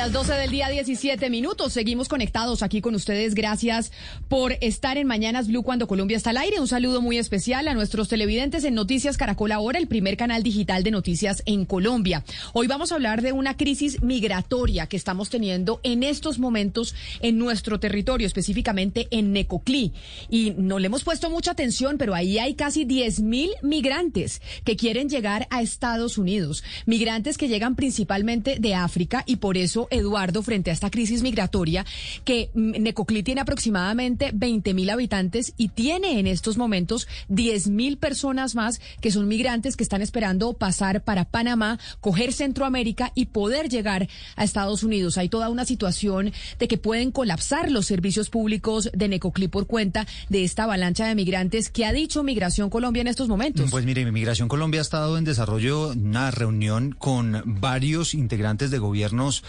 Las 12 del día 17 minutos seguimos conectados aquí con ustedes. Gracias por estar en Mañanas Blue cuando Colombia está al aire. Un saludo muy especial a nuestros televidentes en Noticias Caracol Ahora, el primer canal digital de noticias en Colombia. Hoy vamos a hablar de una crisis migratoria que estamos teniendo en estos momentos en nuestro territorio, específicamente en Necoclí. Y no le hemos puesto mucha atención, pero ahí hay casi 10 mil migrantes que quieren llegar a Estados Unidos. Migrantes que llegan principalmente de África y por eso Eduardo, frente a esta crisis migratoria, que mm, Necoclí tiene aproximadamente 20 mil habitantes y tiene en estos momentos 10 mil personas más que son migrantes que están esperando pasar para Panamá, coger Centroamérica y poder llegar a Estados Unidos. Hay toda una situación de que pueden colapsar los servicios públicos de Necoclí por cuenta de esta avalancha de migrantes que ha dicho Migración Colombia en estos momentos. Pues mire, Migración Colombia ha estado en desarrollo una reunión con varios integrantes de gobiernos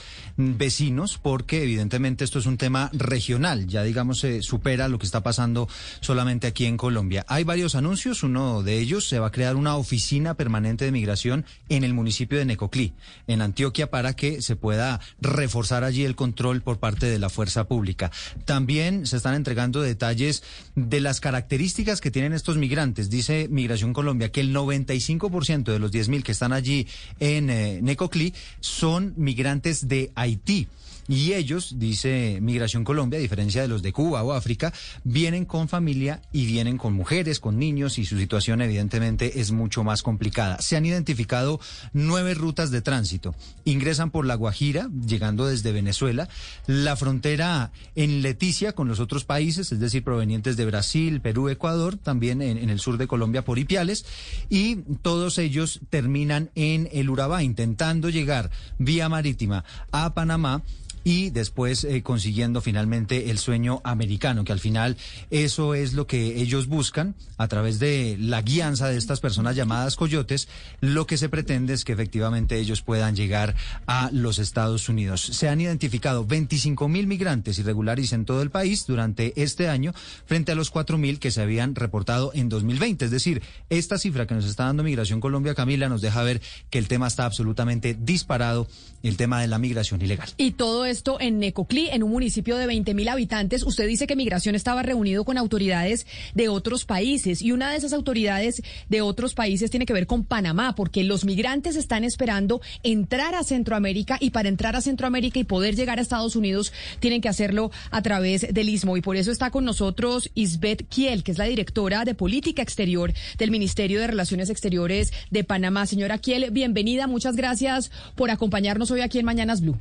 vecinos, porque evidentemente esto es un tema regional, ya digamos se supera lo que está pasando solamente aquí en Colombia. Hay varios anuncios, uno de ellos se va a crear una oficina permanente de migración en el municipio de Necoclí, en Antioquia, para que se pueda reforzar allí el control por parte de la fuerza pública. También se están entregando detalles de las características que tienen estos migrantes. Dice Migración Colombia que el 95% de los 10.000 que están allí en eh, Necoclí son migrantes de Haití. Haití. Y ellos, dice Migración Colombia, a diferencia de los de Cuba o África, vienen con familia y vienen con mujeres, con niños y su situación evidentemente es mucho más complicada. Se han identificado nueve rutas de tránsito. Ingresan por La Guajira, llegando desde Venezuela, la frontera en Leticia con los otros países, es decir, provenientes de Brasil, Perú, Ecuador, también en, el sur de Colombia por Ipiales, y todos ellos terminan en el Urabá, intentando llegar vía marítima a Panamá y después eh, consiguiendo finalmente el sueño americano, que al final eso es lo que ellos buscan a través de la guianza de estas personas llamadas coyotes, lo que se pretende es que efectivamente ellos puedan llegar a los Estados Unidos. Se han identificado 25 mil migrantes irregulares en todo el país durante este año frente a los 4 mil que se habían reportado en 2020. Es decir, esta cifra que nos está dando Migración Colombia, Camila, nos deja ver que el tema está absolutamente disparado, el tema de la migración ilegal. Y todo esto en Necoclí, en un municipio de 20 mil habitantes. Usted dice que Migración estaba reunido con autoridades de otros países y una de esas autoridades de otros países tiene que ver con Panamá, porque los migrantes están esperando entrar a Centroamérica y para entrar a Centroamérica y poder llegar a Estados Unidos tienen que hacerlo a través del Istmo. Y por eso está con nosotros Isbeth Kiel, que es la directora de Política Exterior del Ministerio de Relaciones Exteriores de Panamá. Señora Kiel, bienvenida. Muchas gracias por acompañarnos hoy aquí en Mañanas Blue.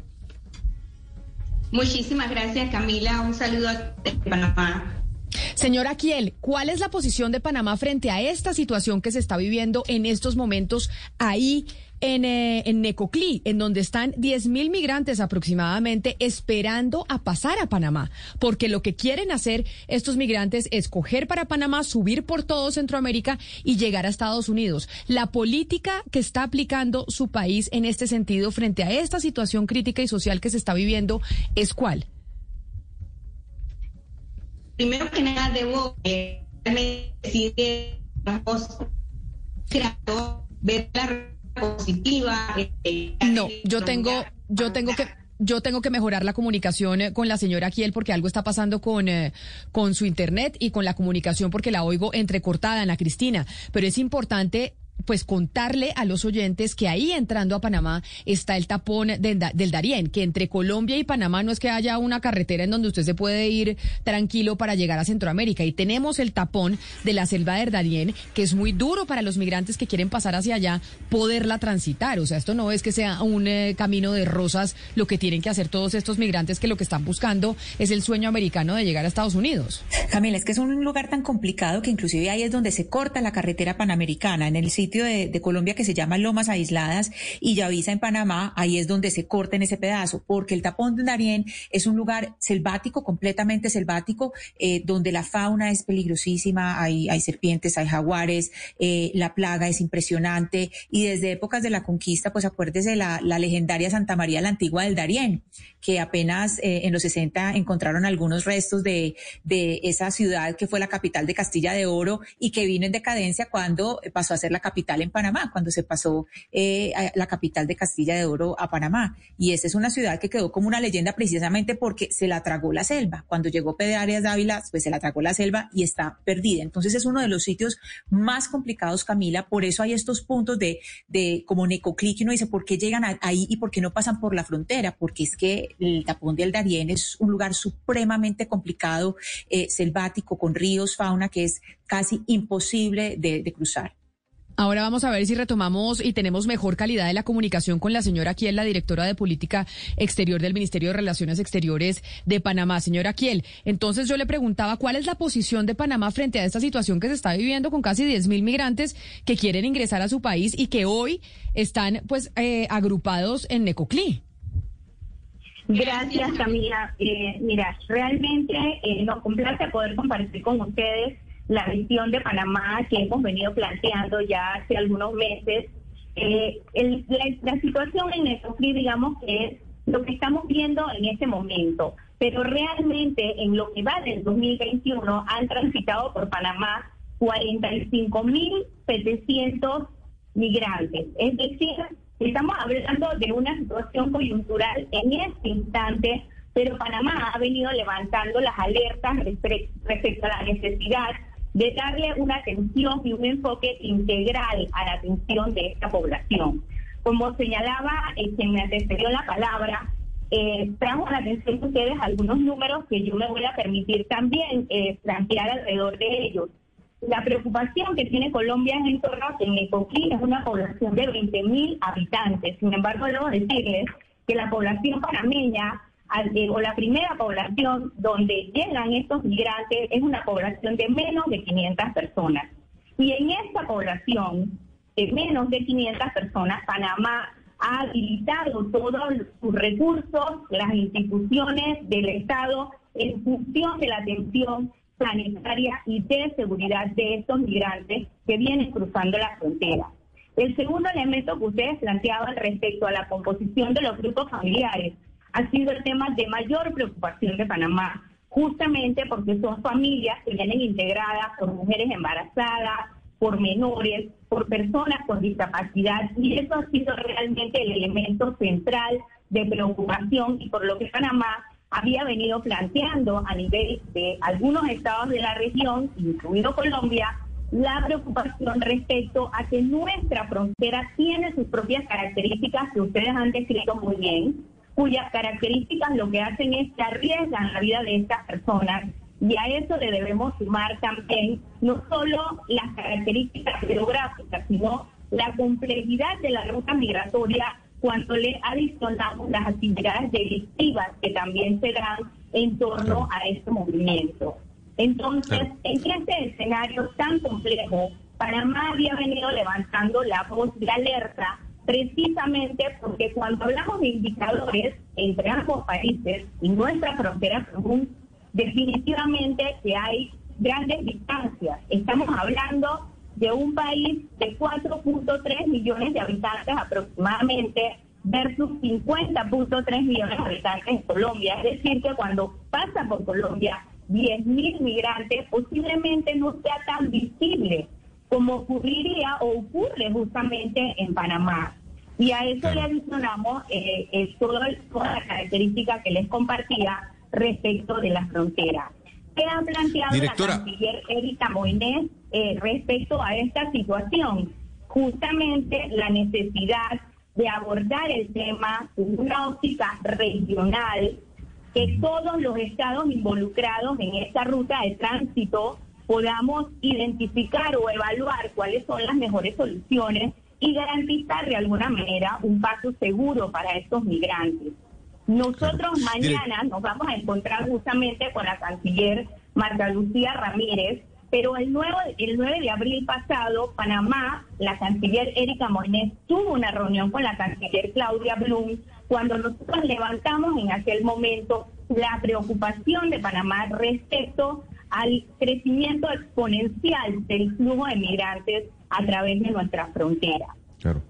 Muchísimas gracias, Camila. Un saludo de Panamá. Señora Kiel, ¿cuál es la posición de Panamá frente a esta situación que se está viviendo en estos momentos ahí en, eh, en Necoclí, en donde están 10 mil migrantes aproximadamente esperando a pasar a Panamá? Porque lo que quieren hacer estos migrantes es coger para Panamá, subir por todo Centroamérica y llegar a Estados Unidos. La política que está aplicando su país en este sentido frente a esta situación crítica y social que se está viviendo es cuál? primero que nada debo eh, decir que vamos ver la positiva. Eh, no, yo tengo, yo tengo que yo tengo que mejorar la comunicación eh, con la señora Kiel porque algo está pasando con, con su internet y con la comunicación porque la oigo entrecortada, Ana Cristina. Pero es importante pues contarle a los oyentes que ahí entrando a Panamá está el tapón del, del Darién, que entre Colombia y Panamá no es que haya una carretera en donde usted se puede ir tranquilo para llegar a Centroamérica. Y tenemos el tapón de la selva del Darién, que es muy duro para los migrantes que quieren pasar hacia allá, poderla transitar. O sea, esto no es que sea un eh, camino de rosas lo que tienen que hacer todos estos migrantes que lo que están buscando es el sueño americano de llegar a Estados Unidos. Camila, es que es un lugar tan complicado que inclusive ahí es donde se corta la carretera panamericana, en el sitio de, Colombia que se llama Lomas Aisladas y Yavisa en Panamá, ahí es donde se corta en ese pedazo, porque el tapón de Darién es un lugar selvático, completamente selvático, eh, donde la fauna es peligrosísima, hay, hay serpientes, hay jaguares, eh, la plaga es impresionante y desde épocas de la conquista, pues acuérdese la, la legendaria Santa María la Antigua del Darién, que apenas eh, en los 60 encontraron algunos restos de, de esa ciudad que fue la capital de Castilla de Oro y que vino en decadencia cuando pasó a ser la capital en Panamá, cuando se pasó eh, la capital de Castilla de Oro a Panamá. Y esa es una ciudad que quedó como una leyenda precisamente porque se la tragó la selva. Cuando llegó Pedro Arias Dávila, pues se la tragó la selva y está perdida. Entonces es uno de los sitios más complicados, Camila. Por eso hay estos puntos de, de como Necoclic y uno dice, ¿por qué llegan ahí y por qué no pasan por la frontera? Porque es que el tapón del Darién es un lugar supremamente complicado, eh, selvático, con ríos, fauna, que es casi imposible de, cruzar. Ahora vamos a ver si retomamos y tenemos mejor calidad de la comunicación con la señora Kiel, la directora de Política Exterior del Ministerio de Relaciones Exteriores de Panamá. Señora Kiel, entonces yo le preguntaba cuál es la posición de Panamá frente a esta situación que se está viviendo con casi 10.000 migrantes que quieren ingresar a su país y que hoy están pues eh, agrupados en Necoclí. Gracias, Camila. Eh, mira, realmente eh, nos complace poder compartir con ustedes la visión de Panamá que hemos venido planteando ya hace algunos meses. Eh, la, situación en Necoclí, digamos que es lo que estamos viendo en este momento, pero realmente en lo que va del 2021 han transitado por Panamá 45.700 migrantes, es decir, Estamos hablando de una situación coyuntural en este instante, pero Panamá ha venido levantando las alertas respecto a la necesidad de darle una atención y un enfoque integral a la atención de esta población. Como señalaba eh, quien me antecedió la palabra, eh, trajo a la atención de ustedes algunos números que yo me voy a permitir también eh, plantear alrededor de ellos. La preocupación que tiene Colombia en el torno a que es una población de 20.000 habitantes. Sin embargo, debo decirles que la población panameña o la primera población donde llegan estos migrantes es una población de menos de 500 personas. Y en esta población de menos de 500 personas, Panamá ha habilitado todos sus recursos, las instituciones del Estado en función de la atención sanitaria y de seguridad de estos migrantes que vienen cruzando la frontera. El segundo elemento que ustedes planteaban respecto a la composición de los grupos familiares ha sido el tema de mayor preocupación de Panamá, justamente porque son familias que vienen integradas por mujeres embarazadas, por menores, por personas con discapacidad, y eso ha sido realmente el elemento central de preocupación y por lo que Panamá había venido planteando a nivel de algunos estados de la región, incluido Colombia, la preocupación respecto a que nuestra frontera tiene sus propias características que ustedes han descrito muy bien, cuyas características lo que hacen es que arriesgan la vida de estas personas y a eso le debemos sumar también no solo las características geográficas, sino la complejidad de la ruta migratoria cuando le adicionamos las actividades delictivas que también se dan en torno a este movimiento. Entonces, en este escenario tan complejo, Panamá había venido levantando la voz de alerta precisamente porque cuando hablamos de indicadores entre ambos países y nuestra frontera común, definitivamente que hay grandes distancias. Estamos hablando de un país de 4.3 millones de habitantes aproximadamente versus 50.3 millones de habitantes en Colombia. Es decir, que cuando pasa por Colombia 10.000 migrantes, posiblemente no sea tan visible como ocurriría o ocurre justamente en Panamá. Y a eso le adicionamos eh, eh, toda, toda la característica que les compartía respecto de la frontera. ¿Qué ha planteado la canciller Erika Moines eh, respecto a esta situación? justamente la necesidad de abordar el tema en una óptica regional, que todos los estados involucrados en esta ruta de tránsito podamos identificar o evaluar cuáles son las mejores soluciones y garantizar de alguna manera un paso seguro para estos migrantes. Nosotros mañana nos vamos a encontrar justamente con la canciller Marta Lucía Ramírez, pero el 9, el 9 de abril pasado, Panamá, la canciller Erika Moines tuvo una reunión con la canciller Claudia Blum, cuando nosotros levantamos en aquel momento la preocupación de Panamá respecto al crecimiento exponencial del flujo de migrantes a través de nuestra frontera.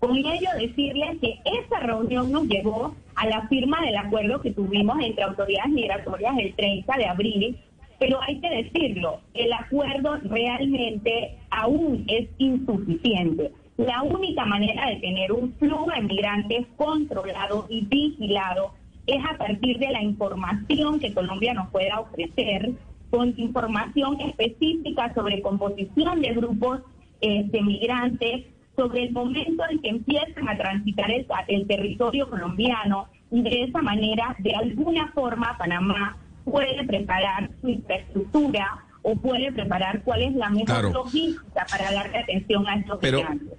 Con ello decirles que esa reunión nos llevó a la firma del acuerdo que tuvimos entre autoridades migratorias el 30 de abril, pero hay que decirlo, el acuerdo realmente aún es insuficiente. La única manera de tener un flujo de migrantes controlado y vigilado es a partir de la información que Colombia nos pueda ofrecer, con información específica sobre composición de grupos eh, de migrantes, sobre el momento en que empiezan a transitar el, territorio colombiano y de esa manera, de alguna forma, Panamá puede preparar su infraestructura o puede preparar cuál es la mejor logística para darle atención a estos migrantes.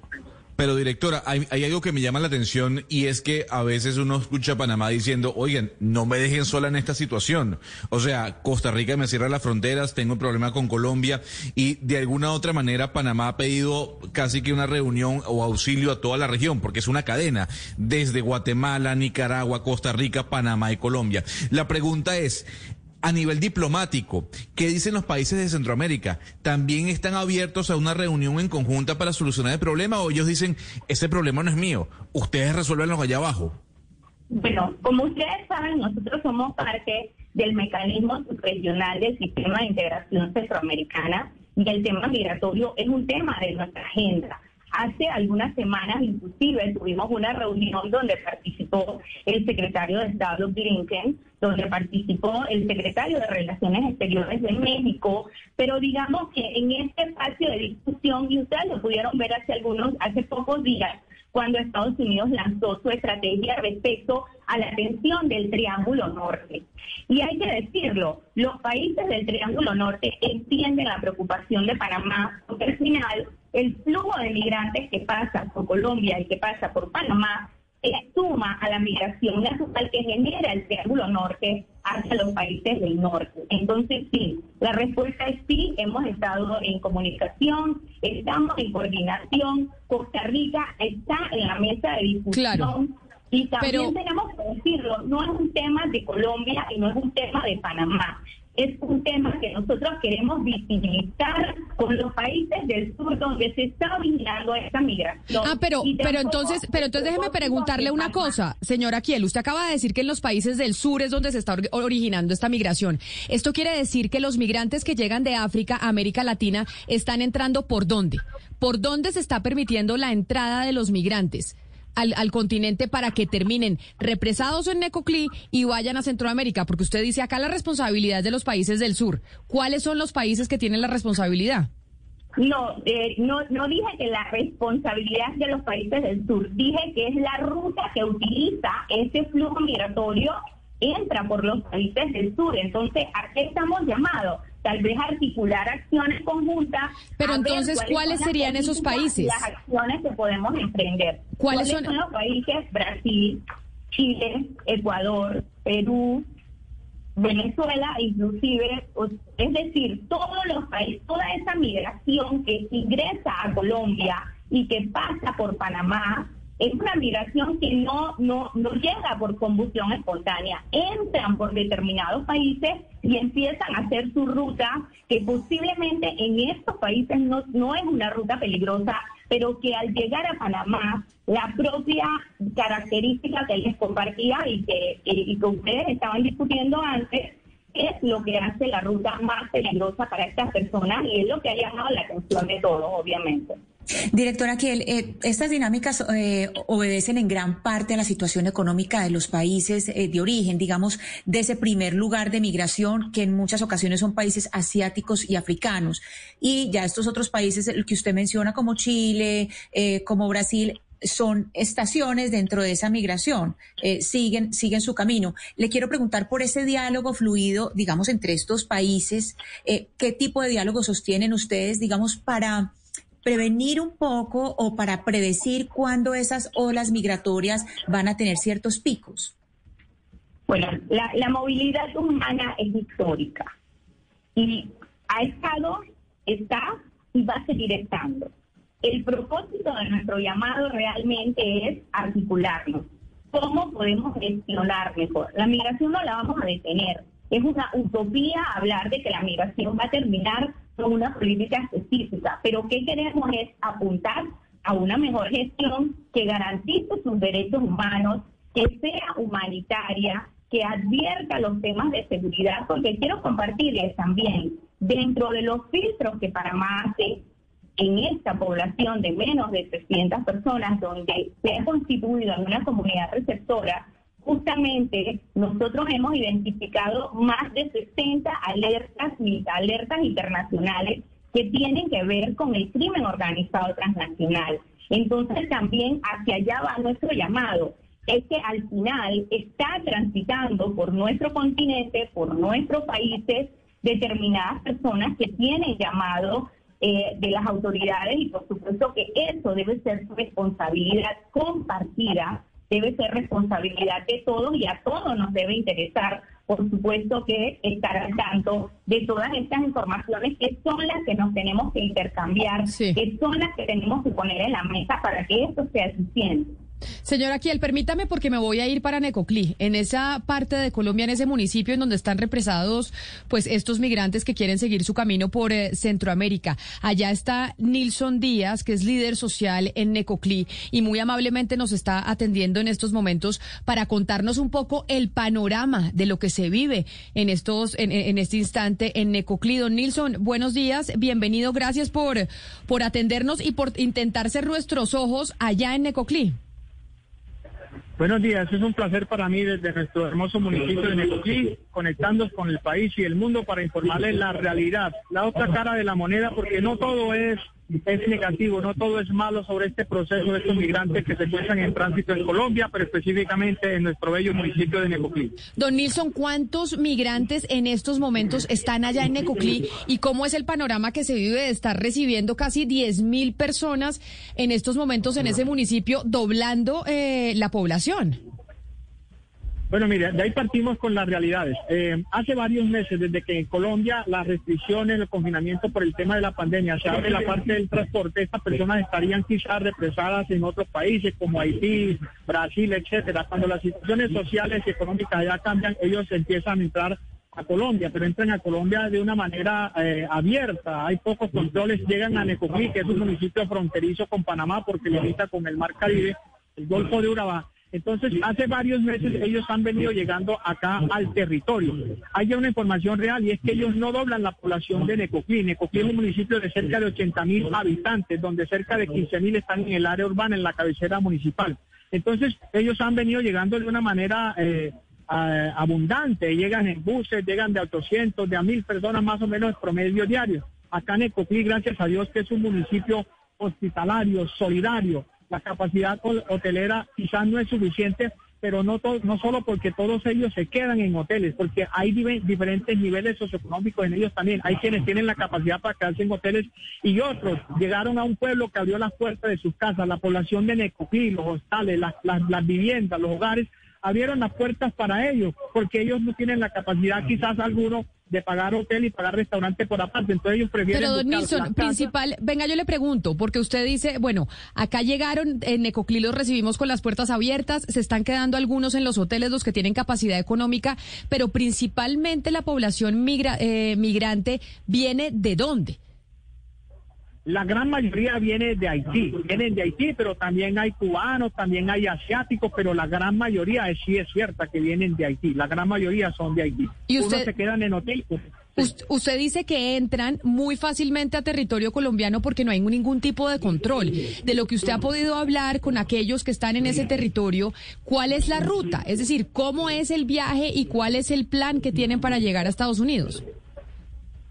Pero directora, hay, algo que me llama la atención y es que a veces uno escucha a Panamá diciendo, oigan, no me dejen sola en esta situación. O sea, Costa Rica me cierra las fronteras, tengo un problema con Colombia y de alguna otra manera Panamá ha pedido casi que una reunión o auxilio a toda la región, porque es una cadena, desde Guatemala, Nicaragua, Costa Rica, Panamá y Colombia. La pregunta es, a nivel diplomático, ¿qué dicen los países de Centroamérica? ¿También están abiertos a una reunión en conjunta para solucionar el problema o ellos dicen, ese problema no es mío, ustedes resuélvenlo allá abajo? Bueno, como ustedes saben, nosotros somos parte del mecanismo subregional del sistema de integración centroamericana y el tema migratorio es un tema de nuestra agenda. Hace algunas semanas, inclusive, tuvimos una reunión donde participó el secretario de Estado Blinken, donde participó el secretario de Relaciones Exteriores de México, pero digamos que en este espacio de discusión, y ustedes lo pudieron ver hace algunos, hace pocos días, cuando Estados Unidos lanzó su estrategia respecto a la atención del Triángulo Norte. Y hay que decirlo, los países del Triángulo Norte entienden la preocupación de Panamá, porque al final el flujo de migrantes que pasa por Colombia y que pasa por Panamá se suma a la migración nacional que genera el Triángulo Norte hacia los países del norte. Entonces, sí, la respuesta es sí, hemos estado en comunicación, estamos en coordinación, Costa Rica está en la mesa de discusión. Y también tenemos que decirlo, no es un tema de Colombia y no es un tema de Panamá es un tema que nosotros queremos visibilizar con los países del sur donde se está vigilando esta migración. Ah, pero, pero entonces, pero entonces déjeme preguntarle una cosa, señora Kiel, usted acaba de decir que en los países del sur es donde se está originando esta migración. Esto quiere decir que los migrantes que llegan de África a América Latina están entrando por dónde? ¿Por dónde se está permitiendo la entrada de los migrantes? Al, continente para que terminen represados en Necoclí y vayan a Centroamérica? Porque usted dice acá la responsabilidad es de los países del sur. ¿Cuáles son los países que tienen la responsabilidad? No, eh, no, no dije que la responsabilidad es de los países del sur, dije que es la ruta que utiliza ese flujo migratorio, entra por los países del sur. Entonces, ¿a qué estamos llamados? Tal vez articular acciones conjuntas. Pero entonces, ¿cuáles serían esos países? Las acciones que podemos emprender. ¿Cuáles, son? los países? Brasil, Chile, Ecuador, Perú, Venezuela, inclusive, es decir, todos los países, toda esa migración que ingresa a Colombia y que pasa por Panamá, es una migración que no, no, no llega por combustión espontánea, entran por determinados países y empiezan a hacer su ruta, que posiblemente en estos países no, no es una ruta peligrosa, pero que al llegar a Panamá, la propia característica que les compartía y que, y que ustedes estaban discutiendo antes, es lo que hace la ruta más peligrosa para estas personas y es lo que ha llamado la atención de todos, obviamente. Directora Kiel, eh, estas dinámicas eh, obedecen en gran parte a la situación económica de los países eh, de origen, digamos, de ese primer lugar de migración que en muchas ocasiones son países asiáticos y africanos. Y ya estos otros países, que usted menciona como Chile, como Brasil, son estaciones dentro de esa migración, siguen, siguen su camino. Le quiero preguntar por ese diálogo fluido, digamos, entre estos países, ¿qué tipo de diálogo sostienen ustedes, digamos, para prevenir un poco o para predecir cuándo esas olas migratorias van a tener ciertos picos? Bueno, la, movilidad humana es histórica y ha estado, está y va a seguir estando. El propósito de nuestro llamado realmente es articularnos. ¿Cómo podemos gestionar mejor? La migración no la vamos a detener. Es una utopía hablar de que la migración va a terminar una política específica, pero ¿qué queremos es apuntar a una mejor gestión que garantice sus derechos humanos, que sea humanitaria, que advierta los temas de seguridad, porque quiero compartirles también, dentro de los filtros que Panamá hace en esta población de menos de 300 personas, donde se ha constituido en una comunidad receptora, justamente nosotros hemos identificado más de 60 alertas, alertas internacionales que tienen que ver con el crimen organizado transnacional. Entonces también hacia allá va nuestro llamado. Es que al final está transitando por nuestro continente, por nuestros países, determinadas personas que tienen llamado eh, de las autoridades y por supuesto que eso debe ser su responsabilidad compartida debe ser responsabilidad de todos y a todos nos debe interesar, por supuesto, que estar al tanto de todas estas informaciones que son las que nos tenemos que intercambiar, que son las que tenemos que poner en la mesa para que esto sea suficiente. Señora Kiel, permítame porque me voy a ir para Necoclí, en esa parte de Colombia, en ese municipio en donde están represados pues estos migrantes que quieren seguir su camino por eh, Centroamérica. Allá está Nilson Díaz, que es líder social en Necoclí y muy amablemente nos está atendiendo en estos momentos para contarnos un poco el panorama de lo que se vive en estos en, este instante en Necoclí. Don Nilson, buenos días, bienvenido, gracias por por atendernos y por intentar ser nuestros ojos allá en Necoclí. Buenos días, es un placer para mí desde nuestro hermoso municipio de Necoclí, conectándonos con el país y el mundo para informarles la realidad, la otra cara de la moneda, porque no todo es es negativo, no todo es malo sobre este proceso de estos migrantes que se encuentran en tránsito en Colombia, pero específicamente en nuestro bello municipio de Necoclí. Don Nilson, ¿cuántos migrantes en estos momentos están allá en Necoclí y cómo es el panorama que se vive de estar recibiendo casi 10 mil personas en estos momentos en ese municipio, doblando eh, la población? Bueno, mire, de ahí partimos con las realidades. Eh, hace varios meses, desde que en Colombia las restricciones, el confinamiento por el tema de la pandemia se abre la parte del transporte, estas personas estarían quizás represadas en otros países como Haití, Brasil, etcétera. Cuando las situaciones sociales y económicas ya cambian, ellos empiezan a entrar a Colombia, pero entran a Colombia de una manera eh, abierta. Hay pocos controles, llegan a Necoclí, que es un municipio fronterizo con Panamá porque limita con el Mar Caribe, el Golfo de Urabá entonces, hace varios meses ellos han venido llegando acá al territorio. Hay una información real y es que ellos no doblan la población de Necoclí. Necoclí es un municipio de cerca de 80 mil habitantes, donde cerca de 15 mil están en el área urbana, en la cabecera municipal. Entonces, ellos han venido llegando de una manera eh, abundante. Llegan en buses, llegan de a 800, de a mil personas más o menos promedio diario. Acá Necoclí, gracias a Dios, que es un municipio hospitalario, solidario, la capacidad hotelera quizás no es suficiente, pero no, no solo porque todos ellos se quedan en hoteles, porque hay diferentes niveles socioeconómicos en ellos también. Hay quienes tienen la capacidad para quedarse en hoteles y otros llegaron a un pueblo que abrió las puertas de sus casas, la población de Necoclí, los hostales, las, las viviendas, los hogares, abrieron las puertas para ellos, porque ellos no tienen la capacidad quizás alguno de pagar hotel y pagar restaurante por aparte. Entonces ellos prefieren. Pero, don Nilsson, principal, venga, yo le pregunto, porque usted dice, bueno, acá llegaron, en Necoclí los recibimos con las puertas abiertas, se están quedando algunos en los hoteles, los que tienen capacidad económica, pero principalmente la población migra, eh, migrante viene de dónde? La gran mayoría viene de Haití, vienen de Haití, pero también hay cubanos, también hay asiáticos, pero la gran mayoría sí es cierta que vienen de Haití, la gran mayoría son de Haití. ¿Y usted... Unos se quedan en hotel, usted dice que entran muy fácilmente a territorio colombiano porque no hay ningún tipo de control. De lo que usted ha podido hablar con aquellos que están en ese territorio, ¿cuál es la ruta? Es decir, ¿cómo es el viaje y cuál es el plan que tienen para llegar a Estados Unidos?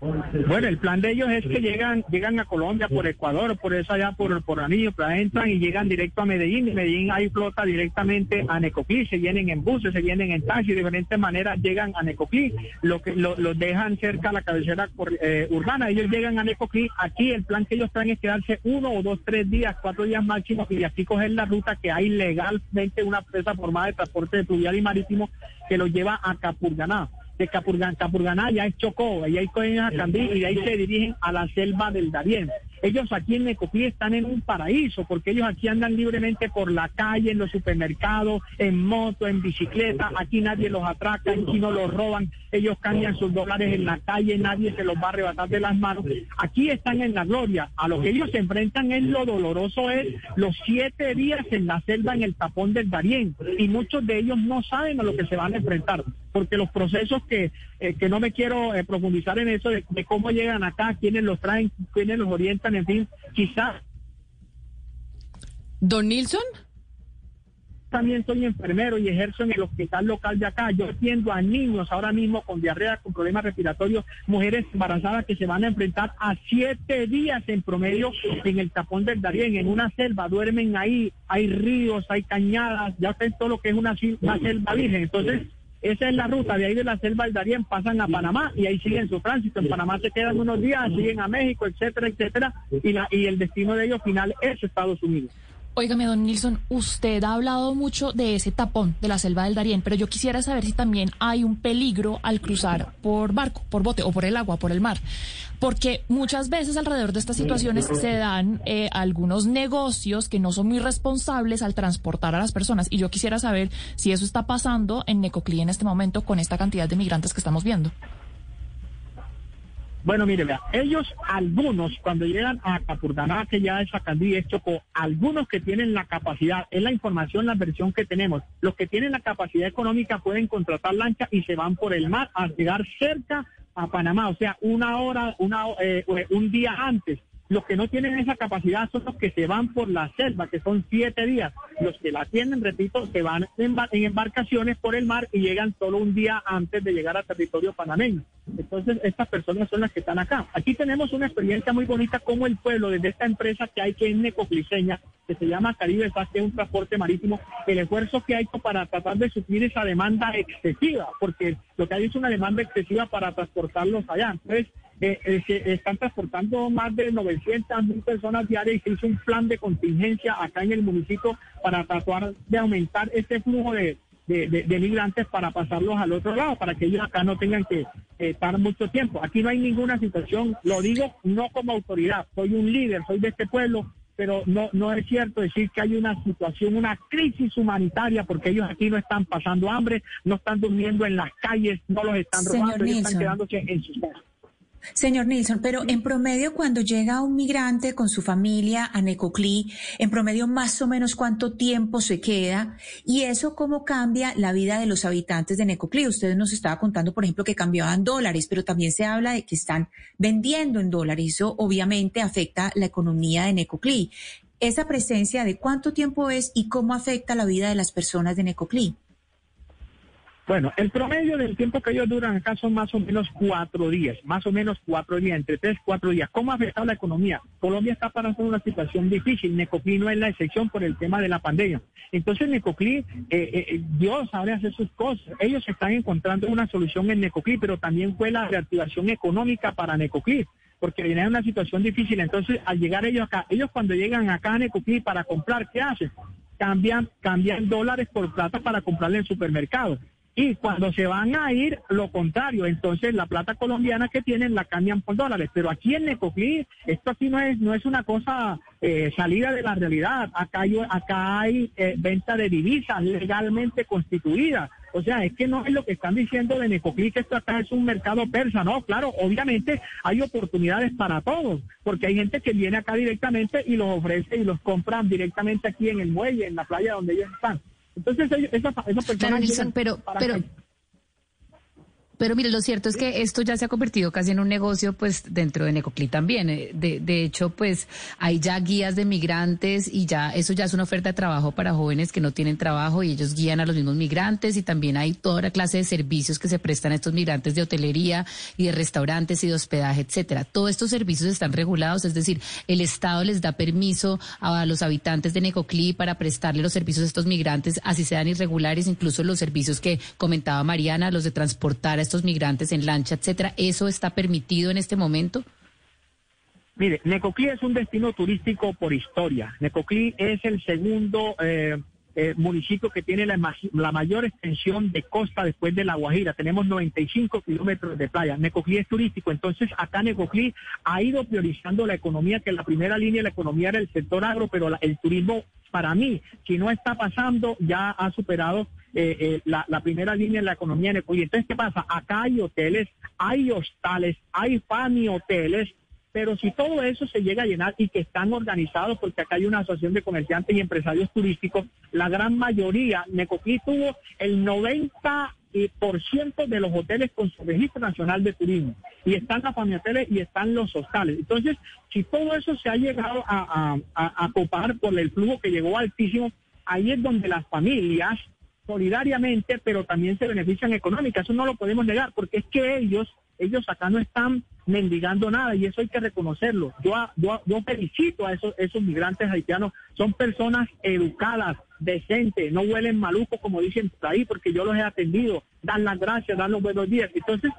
Bueno, el plan de ellos es que llegan llegan a Colombia por Ecuador, por eso allá por, por Anillo, entran y llegan directo a Medellín. Medellín hay flota directamente a Necoclí, se vienen en buses, se vienen en taxi, de diferentes maneras llegan a Necoclí, lo que los dejan cerca a la cabecera eh, urbana. Ellos llegan a Necoclí, aquí el plan que ellos traen es quedarse uno o dos, tres días, cuatro días máximo y así coger la ruta que hay legalmente una empresa formada de transporte fluvial y marítimo que los lleva a Capurganá de Capurganá ya es Chocó, y ahí cogen a Candí y de ahí se dirigen a la selva del Darién. Ellos aquí en Necoclí están en un paraíso, porque ellos aquí andan libremente por la calle, en los supermercados, en moto, en bicicleta, aquí nadie los atraca, aquí no los roban, ellos cambian sus dólares en la calle, nadie se los va a arrebatar de las manos. Aquí están en la gloria, a lo que ellos se enfrentan es lo doloroso es los siete días en la selva en el tapón del Darién, y muchos de ellos no saben a lo que se van a enfrentar, porque los procesos que, eh, que no me quiero eh, profundizar en eso de, de cómo llegan acá, quiénes los traen, quiénes los orientan, en fin, quizás. Don Nilsson. También soy enfermero y ejerzo en el hospital local de acá. Yo atiendo a niños ahora mismo con diarrea, con problemas respiratorios, mujeres embarazadas que se van a enfrentar a siete días en promedio en el tapón del Darién, en una selva. Duermen ahí, hay ríos, hay cañadas, ya ven todo lo que es una, una selva virgen. Entonces, esa es la ruta, de ahí de la selva del Darién pasan a Panamá y ahí siguen su tránsito. En Panamá se quedan unos días, siguen a México, etcétera, etcétera, y, la, y el destino de ellos final es Estados Unidos. Óigame, don Nilsson, usted ha hablado mucho de ese tapón de la selva del Darién, pero yo quisiera saber si también hay un peligro al cruzar por barco, por bote o por el agua, por el mar. Porque muchas veces alrededor de estas situaciones se dan eh, algunos negocios que no son muy responsables al transportar a las personas. Y yo quisiera saber si eso está pasando en Necoclí en este momento con esta cantidad de migrantes que estamos viendo. Bueno, mire, vea, ellos, algunos, cuando llegan a Capurganá, que ya es Sacandí, es Chocó, algunos que tienen la capacidad, es la información, la versión que tenemos, los que tienen la capacidad económica pueden contratar lancha y se van por el mar a llegar cerca a Panamá, o sea, una hora, una, eh, un día antes. Los que no tienen esa capacidad son los que se van por la selva, que son siete días. Los que la tienen, repito, se van en, embarcaciones por el mar y llegan solo un día antes de llegar al territorio panameño. Entonces, estas personas son las que están acá. Aquí tenemos una experiencia muy bonita como el pueblo, desde esta empresa que hay que es Necocliseña, que se llama Caribe que es un transporte marítimo, el esfuerzo que ha hecho para tratar de suplir esa demanda excesiva, porque lo que hay es una demanda excesiva para transportarlos allá. Entonces, eh, eh están transportando más de 900 mil personas diarias y se hizo un plan de contingencia acá en el municipio para tratar de aumentar este flujo de, de, migrantes para pasarlos al otro lado, para que ellos acá no tengan que estar mucho tiempo. Aquí no hay ninguna situación, lo digo no como autoridad, soy un líder, soy de este pueblo, pero no, no es cierto decir que hay una situación, una crisis humanitaria, porque ellos aquí no están pasando hambre, no están durmiendo en las calles, no los están robando, ellos están quedándose en sus casas. Señor Nilsson, pero en promedio cuando llega un migrante con su familia a Necoclí, en promedio más o menos cuánto tiempo se queda y eso cómo cambia la vida de los habitantes de Necoclí. Usted nos estaba contando, por ejemplo, que cambiaban dólares, pero también se habla de que están vendiendo en dólares. Eso obviamente afecta la economía de Necoclí. Esa presencia de cuánto tiempo es y cómo afecta la vida de las personas de Necoclí. Bueno, el promedio del tiempo que ellos duran acá son más o menos cuatro días, más o menos cuatro días, entre tres, cuatro días. ¿Cómo ha afectado la economía? Colombia está pasando una situación difícil, Necoclí no es la excepción por el tema de la pandemia. Entonces Necoclí, eh, eh, Dios sabe hacer sus cosas. Ellos están encontrando una solución en Necoclí, pero también fue la reactivación económica para Necoclí porque viene una situación difícil. Entonces, al llegar ellos acá, ellos cuando llegan acá a Necoclí para comprar, ¿qué hacen? Cambian, cambian dólares por plata para comprarle en supermercados. Y cuando se van a ir, lo contrario, entonces la plata colombiana que tienen la cambian por dólares. Pero aquí en Necoclí, esto aquí no es, no es una cosa eh, salida de la realidad. Acá hay, acá hay eh, venta de divisas legalmente constituida. O sea, es que no es lo que están diciendo de Necoclí, que esto acá es un mercado persa. No, claro, obviamente hay oportunidades para todos, porque hay gente que viene acá directamente y los ofrece y los compran directamente aquí en el muelle, en la playa donde ellos están. Entonces, esa, esa persona. pero, pero, Pero mire, lo cierto es que esto ya se ha convertido casi en un negocio, pues dentro de Necoclí también. Eh, de, hecho, pues hay ya guías de migrantes y ya eso ya es una oferta de trabajo para jóvenes que no tienen trabajo y ellos guían a los mismos migrantes y también hay toda la clase de servicios que se prestan a estos migrantes de hotelería y de restaurantes y de hospedaje, etcétera. Todos estos servicios están regulados, es decir, el Estado les da permiso a los habitantes de Necoclí para prestarle los servicios a estos migrantes, así sean irregulares, incluso los servicios que comentaba Mariana, los de transportar a migrantes en lancha, etcétera, ¿eso está permitido en este momento? Mire, Necoclí es un destino turístico por historia. Necoclí es el segundo eh, eh, municipio que tiene la, la, mayor extensión de costa después de La Guajira. Tenemos 95 kilómetros de playa. Necoclí es turístico, entonces acá Necoclí ha ido priorizando la economía, que la primera línea de la economía era el sector agro, pero el turismo, para mí, si no está pasando, ya ha superado eh, eh, la, primera línea de la economía de Necoclí. Entonces, ¿qué pasa? Acá hay hoteles, hay hostales, hay fami hoteles, pero si todo eso se llega a llenar y que están organizados, porque acá hay una asociación de comerciantes y empresarios turísticos, la gran mayoría, Necoclí tuvo el 90% de los hoteles con su registro nacional de turismo. Y están las hoteles y están los hostales. Entonces, si todo eso se ha llegado a, a, a copar por el flujo que llegó altísimo, ahí es donde las familias solidariamente, pero también se benefician económicamente. Eso no lo podemos negar, porque es que ellos ellos acá no están mendigando nada y eso hay que reconocerlo. Yo, yo, yo felicito a esos, esos migrantes haitianos, son personas educadas, decentes, no huelen maluco como dicen ahí, porque yo los he atendido, dan las gracias, dan los buenos días. Entonces,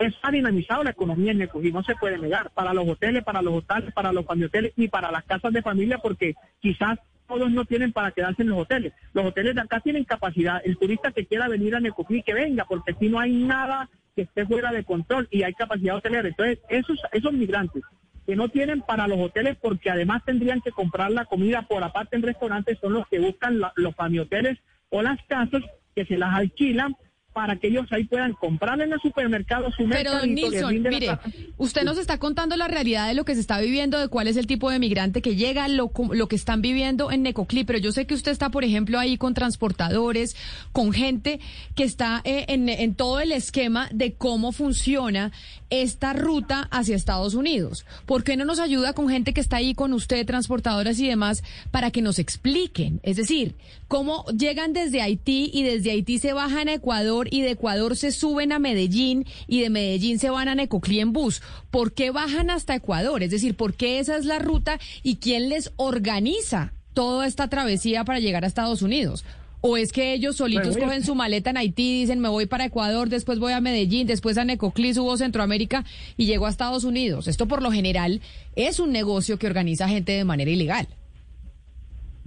eso ha dinamizado la economía en Necojí, no se puede negar, para los hoteles, para los hoteles, para los hoteles y para las casas de familia, porque quizás todos no tienen para quedarse en los hoteles. Los hoteles de acá tienen capacidad. El turista que quiera venir a Necoclí, que venga, porque aquí no hay nada que esté fuera de control y hay capacidad hotelera. Entonces, esos, esos migrantes que no tienen para los hoteles porque además tendrían que comprar la comida por aparte en restaurantes son los que buscan los hoteles o las casas que se las alquilan para que ellos ahí puedan comprar en el supermercado su Pero don Nilsson, mire, usted nos está contando la realidad de lo que se está viviendo, de cuál es el tipo de migrante que llega, lo, lo que están viviendo en Necoclí, pero yo sé que usted está, por ejemplo, ahí con transportadores, con gente que está eh, en, en todo el esquema de cómo funciona esta ruta hacia Estados Unidos. ¿Por qué no nos ayuda con gente que está ahí con usted, transportadoras y demás, para que nos expliquen? Es decir, cómo llegan desde Haití y desde Haití se bajan a Ecuador y de Ecuador se suben a Medellín y de Medellín se van a Necoclí en bus. ¿Por qué bajan hasta Ecuador? Es decir, ¿por qué esa es la ruta y quién les organiza toda esta travesía para llegar a Estados Unidos? ¿O es que ellos solitos cogen su maleta en Haití, dicen me voy para Ecuador, después voy a Medellín, después a Necoclí, subo a Centroamérica y llego a Estados Unidos? Esto por lo general es un negocio que organiza gente de manera ilegal.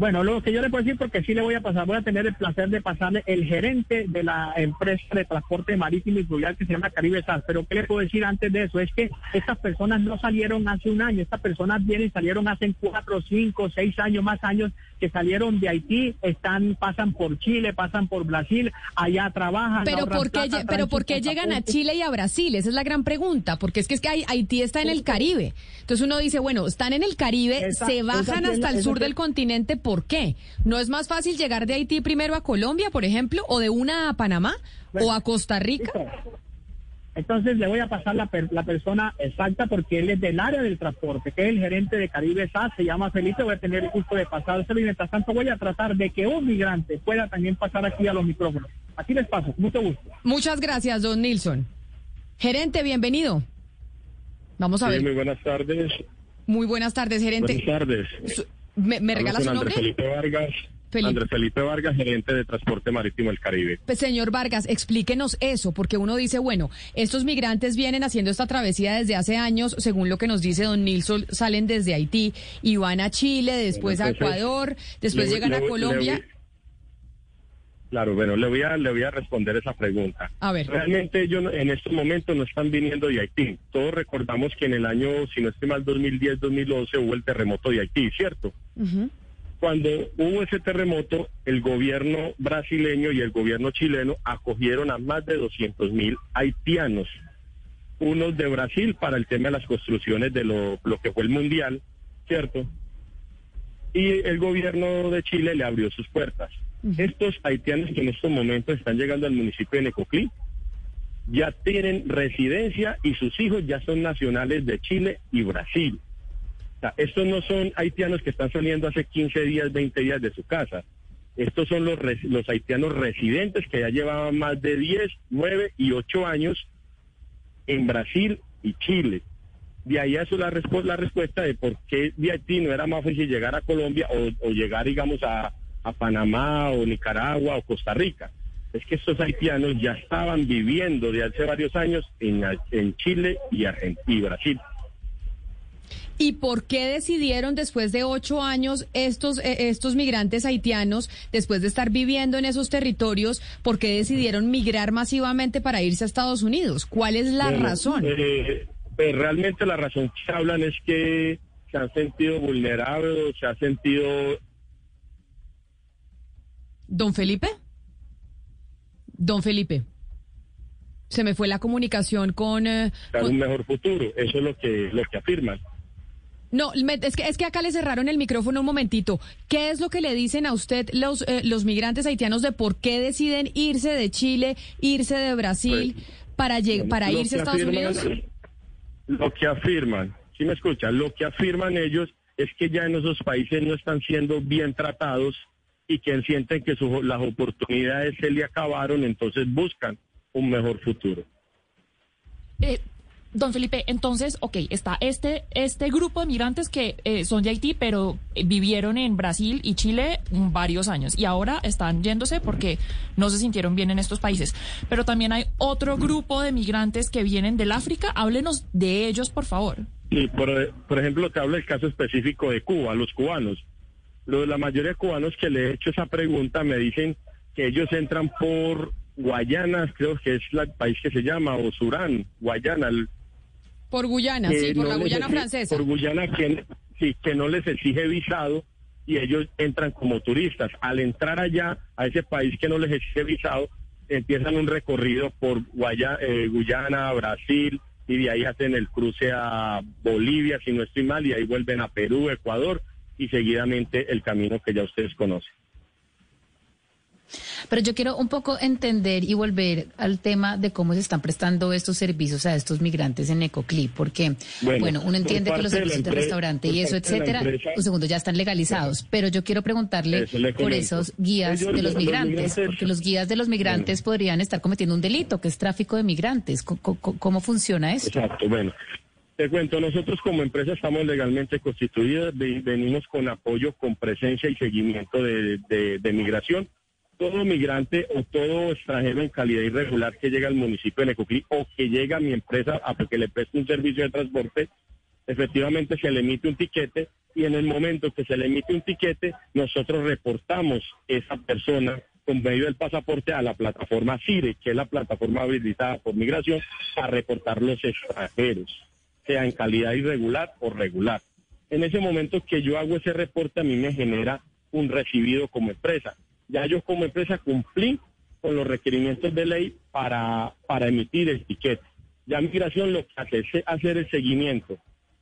Bueno, lo que yo le puedo decir, porque sí le voy a pasar, voy a tener el placer de pasarle el gerente de la empresa de transporte marítimo y fluvial que se llama Caribe SAS. Pero ¿qué le puedo decir antes de eso? Es que estas personas no salieron hace un año, estas personas vienen y salieron hace cuatro, cinco, seis años, más años que salieron de Haití, están, pasan por Chile, pasan por Brasil, allá trabajan. Pero ¿por qué, pero ¿por qué llegan a Chile y a Brasil? Esa es la gran pregunta, porque es que es que Haití está en el Caribe. Entonces uno dice, bueno, están en el Caribe, se bajan hasta el sur del continente, ¿por qué? ¿No es más fácil llegar de Haití primero a Colombia, por ejemplo, o de una a Panamá, o a Costa Rica? Entonces le voy a pasar la, la persona exacta porque él es del área del transporte, que es el gerente de Caribe SAS, se llama Felipe, voy a tener el gusto de pasárselo y mientras tanto voy a tratar de que un migrante pueda también pasar aquí a los micrófonos. Aquí les paso, mucho gusto. Muchas gracias, don Nilsson. Gerente, bienvenido. Vamos a ver. Muy buenas tardes. Muy buenas tardes, gerente. Buenas tardes. ¿Me, me regala su nombre? Felipe Vargas. Andrés Felipe Vargas, gerente de Transporte Marítimo del Caribe. Pues, señor Vargas, explíquenos eso, porque uno dice, bueno, estos migrantes vienen haciendo esta travesía desde hace años, según lo que nos dice don Nilsson, salen desde Haití y van a Chile, después a Ecuador, después llegan a Colombia. Claro, bueno, le voy a le voy a responder esa pregunta. A ver. Realmente ellos en estos momentos no están viniendo de Haití. Todos recordamos que en el año, si no estoy mal, 2010-2011 hubo el terremoto de Haití, ¿cierto? Cuando hubo ese terremoto, el gobierno brasileño y el gobierno chileno acogieron a más de 200 mil haitianos, unos de Brasil para el tema de las construcciones de lo, que fue el mundial, ¿cierto? Y el gobierno de Chile le abrió sus puertas. Estos haitianos que en estos momentos están llegando al municipio de Necoclí ya tienen residencia y sus hijos ya son nacionales de Chile y Brasil. Estos no son haitianos que están saliendo hace 15 días, 20 días de su casa. Estos son los, haitianos residentes que ya llevaban más de 10, 9 y 8 años en Brasil y Chile. De ahí eso la, la respuesta de por qué de Haití no era más fácil llegar a Colombia o, llegar, digamos, a, Panamá o Nicaragua o Costa Rica es que estos haitianos ya estaban viviendo de hace varios años en, Chile y, y Brasil. ¿Y por qué decidieron después de ocho años estos, eh, estos migrantes haitianos, después de estar viviendo en esos territorios, por qué decidieron migrar masivamente para irse a Estados Unidos? ¿Cuál es la razón? Eh, pues realmente la razón que hablan es que se han sentido vulnerables, se ha sentido... Don Felipe. Don Felipe. Se me fue la comunicación con... Eh, un mejor futuro, eso es lo que, lo que afirman. No, es que, es que acá le cerraron el micrófono un momentito. ¿Qué es lo que le dicen a usted los, eh, los migrantes haitianos de por qué deciden irse de Chile, irse de Brasil pues, para, para irse a Estados Unidos? Lo que afirman, si me escuchan, lo que afirman ellos es que ya en esos países no están siendo bien tratados y que sienten que las oportunidades se le acabaron, entonces buscan un mejor futuro. Eh, don Felipe, entonces, ok, está este, este grupo de migrantes que eh, son de Haití, pero vivieron en Brasil y Chile varios años y ahora están yéndose porque no se sintieron bien en estos países. Pero también hay otro grupo de migrantes que vienen del África. Háblenos de ellos, por favor. Sí, por, por ejemplo, te hablo del caso específico de Cuba, los cubanos la mayoría de cubanos que le he hecho esa pregunta me dicen que ellos entran por Guayana, creo que es el país que se llama, o Surán, Guayana. Por Guyana, sí, por la Guyana francesa. Por Guyana, que, sí, que no les exige visado y ellos entran como turistas. Al entrar allá, a ese país que no les exige visado, empiezan un recorrido por Guayana, eh, Guyana, Brasil, y de ahí hacen el cruce a Bolivia, si no estoy mal, y ahí vuelven a Perú, Ecuador, y seguidamente el camino que ya ustedes conocen. Pero yo quiero un poco entender y volver al tema de cómo se están prestando estos servicios a estos migrantes en Ecoclip, porque, bueno, uno entiende que los servicios de, restaurante y eso, etcétera, un segundo, ya están legalizados, pero yo quiero preguntarle por esos guías de los migrantes, porque los guías de los migrantes podrían estar cometiendo un delito, que es tráfico de migrantes. cómo funciona eso? Exacto, bueno. Te cuento, nosotros como empresa estamos legalmente constituidos, venimos con apoyo, con presencia y seguimiento de, migración. Todo migrante o todo extranjero en calidad irregular que llega al municipio de Necoclí o que llega a mi empresa a que le preste un servicio de transporte, efectivamente se le emite un tiquete y en el momento que se le emite un tiquete, nosotros reportamos esa persona con medio del pasaporte a la plataforma CIRE, que es la plataforma habilitada por migración, para reportar los extranjeros sea en calidad irregular o regular. En ese momento que yo hago ese reporte, a mí me genera un recibido como empresa. Ya yo como empresa cumplí con los requerimientos de ley para, para emitir el tiquete. Ya migración lo que hace es hacer el seguimiento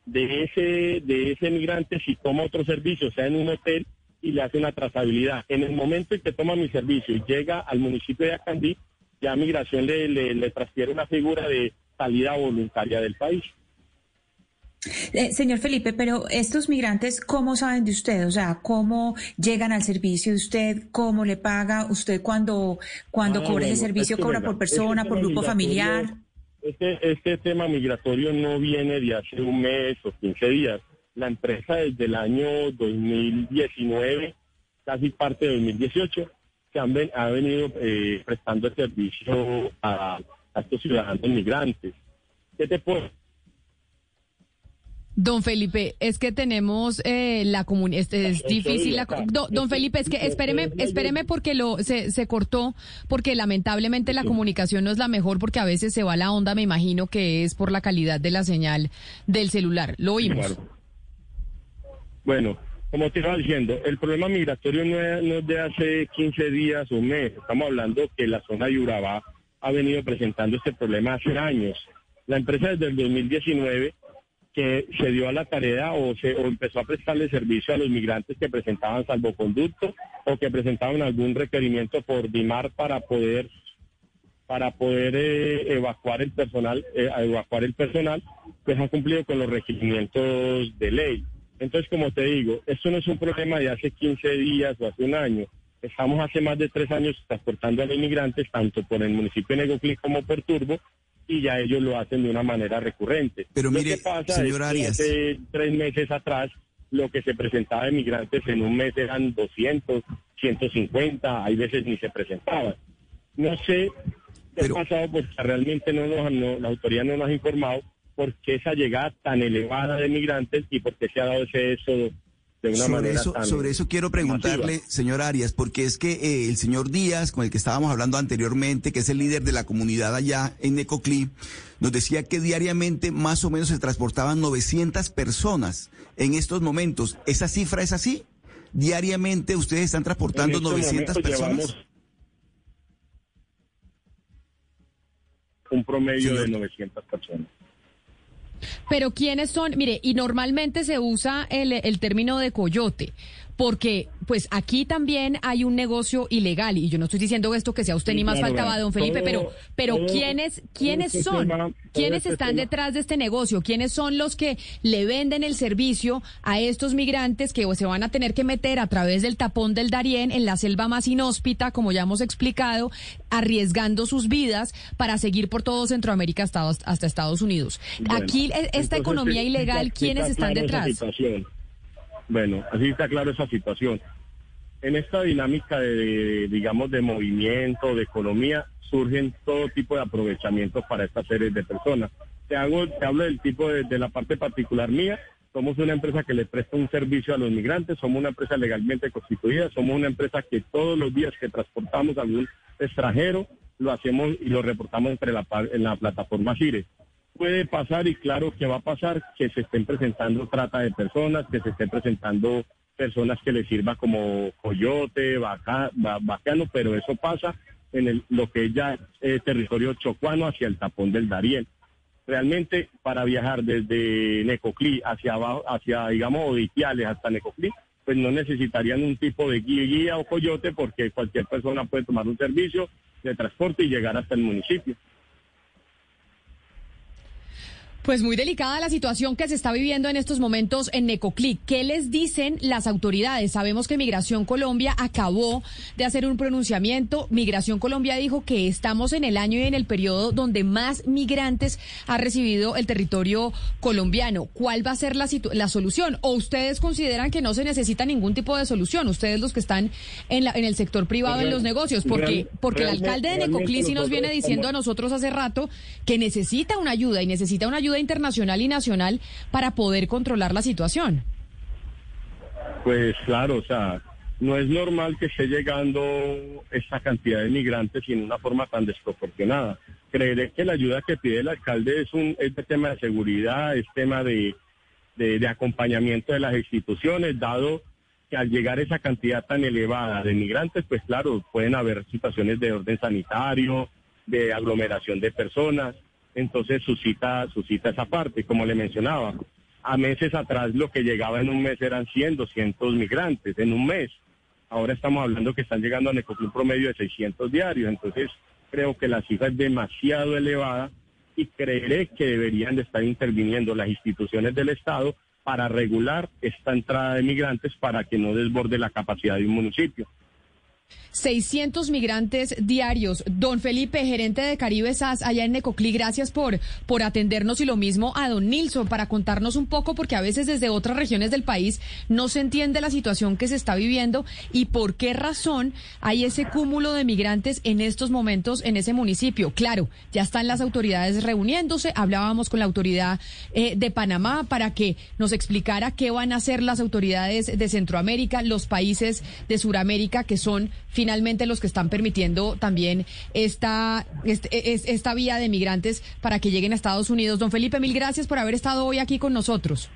de ese, de ese migrante si toma otro servicio, sea en un hotel, y le hace una trazabilidad. En el momento en que toma mi servicio y llega al municipio de Acandí, ya migración le, le, le transfiere una figura de salida voluntaria del país. Eh, señor Felipe, pero estos migrantes, ¿cómo saben de usted? O sea, ¿cómo llegan al servicio de usted? ¿Cómo le paga usted cuando, cuando ah, cobra ese servicio? ¿Cobra por persona, por grupo familiar? Este, este tema migratorio no viene de hace un mes o 15 días. La empresa desde el año 2019, casi parte de 2018, se han ha venido eh, prestando el servicio a, a estos ciudadanos migrantes. ¿Qué te puedo Don Felipe, es que tenemos eh, la comunidad, este, es difícil. La, don, Felipe, es que espéreme, espéreme porque lo se, se cortó, porque lamentablemente la comunicación no es la mejor, porque a veces se va la onda, me imagino que es por la calidad de la señal del celular. Lo oímos. Bueno, como te iba diciendo, el problema migratorio no es, de hace 15 días o un mes. Estamos hablando que la zona de Urabá ha venido presentando este problema hace años. La empresa desde el 2019 que se dio a la tarea o, se, o empezó a prestarle servicio a los migrantes que presentaban salvoconducto o que presentaban algún requerimiento por DIMAR para poder para poder eh, evacuar el personal, eh, evacuar el personal, pues ha cumplido con los requerimientos de ley. Entonces, como te digo, esto no es un problema de hace 15 días o hace un año. Estamos hace más de tres años transportando a los inmigrantes, tanto por el municipio de Negoclí como por Turbo, y ya ellos lo hacen de una manera recurrente. Pero mire, lo que pasa señor es que Arias. hace tres meses atrás, lo que se presentaba de migrantes en un mes eran 200, 150, hay veces ni se presentaban. No sé qué ha pasado porque realmente no nos, no- la autoridad no nos ha informado por qué esa llegada tan elevada de migrantes y por qué se ha dado ese éxodo de una sobre manera eso, tan sobre eso quiero preguntarle, masiva. señor Arias, porque es que eh, el señor Díaz, con el que estábamos hablando anteriormente, que es el líder de la comunidad allá en Necoclí, nos decía que diariamente más o menos se transportaban 900 personas en estos momentos. ¿Esa cifra es así? ¿Diariamente ustedes están transportando En estos 900 momentos personas? un promedio de 900 personas. Pero ¿quiénes son? Mire, y normalmente se usa el, el término de coyote, porque pues aquí también hay un negocio ilegal, y yo no estoy diciendo esto que sea usted Sí, ni más claro, faltaba, don Felipe, todo- pero, pero todo- ¿quiénes, quiénes este son? tema- todo ¿Quiénes este están tema- detrás de este negocio? ¿Quiénes son los que le venden el servicio a estos migrantes que se van a tener que meter a través del tapón del Darién en la selva más inhóspita, como ya hemos explicado, arriesgando sus vidas para seguir por todo Centroamérica hasta, hasta Estados Unidos? Bueno, Aquí e- esta entonces, economía sí, ilegal, ¿quiénes está están claro detrás? Bueno, así está claro esa situación. En esta dinámica de, digamos, de movimiento, de economía, surgen todo tipo de aprovechamientos para esta serie de personas. Te, hago, te hablo del tipo de, de la parte particular mía. Somos una empresa que le presta un servicio a los migrantes, somos una empresa legalmente constituida, somos una empresa que todos los días que transportamos a algún extranjero, lo hacemos y lo reportamos entre la, en la plataforma CIRE puede pasar y claro que va a pasar que se estén presentando trata de personas, que se estén presentando personas que les sirva como coyote, vaca, va- bacano, pero eso pasa en el, lo que es ya eh, territorio chocuano hacia el tapón del Darién. Realmente para viajar desde Necoclí hacia abajo, hacia digamos Odipiales hasta Necoclí, pues no necesitarían un tipo de guía, guía o coyote porque cualquier persona puede tomar un servicio de transporte y llegar hasta el municipio. Pues muy delicada la situación que se está viviendo en estos momentos en Necoclí. ¿Qué les dicen las autoridades? Sabemos que Migración Colombia acabó de hacer un pronunciamiento. Migración Colombia dijo que estamos en el año y en el periodo donde más migrantes ha recibido el territorio colombiano. ¿Cuál va a ser la, la solución? ¿O ustedes consideran que no se necesita ningún tipo de solución? Ustedes los que están en, la- en el sector privado, en los negocios. Porque, porque el alcalde de Necoclí sí nos viene diciendo a nosotros hace rato que necesita una ayuda y necesita una ayuda internacional y nacional para poder controlar la situación. Pues claro, o sea, no es normal que esté llegando esta cantidad de migrantes en una forma tan desproporcionada. Creeré que la ayuda que pide el alcalde es un es de tema de seguridad, es tema de, de, de acompañamiento de las instituciones, dado que al llegar esa cantidad tan elevada de migrantes, pues claro, pueden haber situaciones de orden sanitario, de aglomeración de personas, entonces suscita, suscita esa parte, como le mencionaba. A meses atrás lo que llegaba en un mes eran 100, 200 migrantes en un mes. Ahora estamos hablando que están llegando a un promedio de 600 diarios, entonces creo que la cifra es demasiado elevada y creeré que deberían de estar interviniendo las instituciones del Estado para regular esta entrada de migrantes para que no desborde la capacidad de un municipio. 600 migrantes diarios. Don Felipe, gerente de Caribe SAS allá en Necoclí, gracias por, por atendernos y lo mismo a don Nilson para contarnos un poco, porque a veces desde otras regiones del país no se entiende la situación que se está viviendo y por qué razón hay ese cúmulo de migrantes en estos momentos en ese municipio. Claro, ya están las autoridades reuniéndose, hablábamos con la autoridad eh, de Panamá para que nos explicara qué van a hacer las autoridades de Centroamérica, los países de Suramérica que son finalmente los que están permitiendo también esta, este- es- esta vía de migrantes para que lleguen a Estados Unidos. Don Felipe, mil gracias por haber estado hoy aquí con nosotros.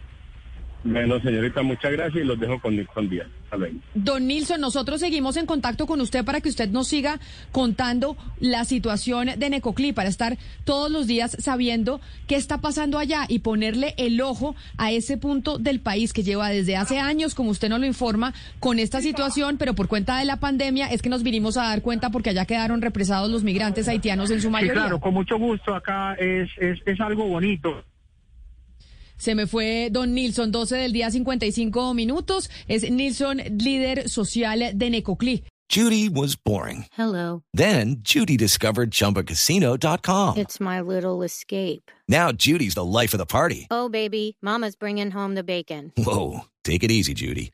Bueno, señorita, muchas gracias y los dejo con, con Díaz. Hasta luego. Don Nilson, nosotros seguimos en contacto con usted para que usted nos siga contando la situación de Necoclí, para estar todos los días sabiendo qué está pasando allá y ponerle el ojo a ese punto del país que lleva desde hace años, como usted nos lo informa, con esta situación, pero por cuenta de la pandemia es que nos vinimos a dar cuenta porque allá quedaron represados los migrantes haitianos en su Sí, mayoría. claro, con mucho gusto. Acá es, es, es algo bonito. Se me fue Don Nilson, 12 del día 55 minutos. Es Nilson, líder social de Necoclí. Judy was boring. Hello. Then Judy discovered ChumbaCasino.com. It's my little escape. Now Judy's the life of the party. Oh, baby, Mama's bringing home the bacon. Whoa, take it easy, Judy.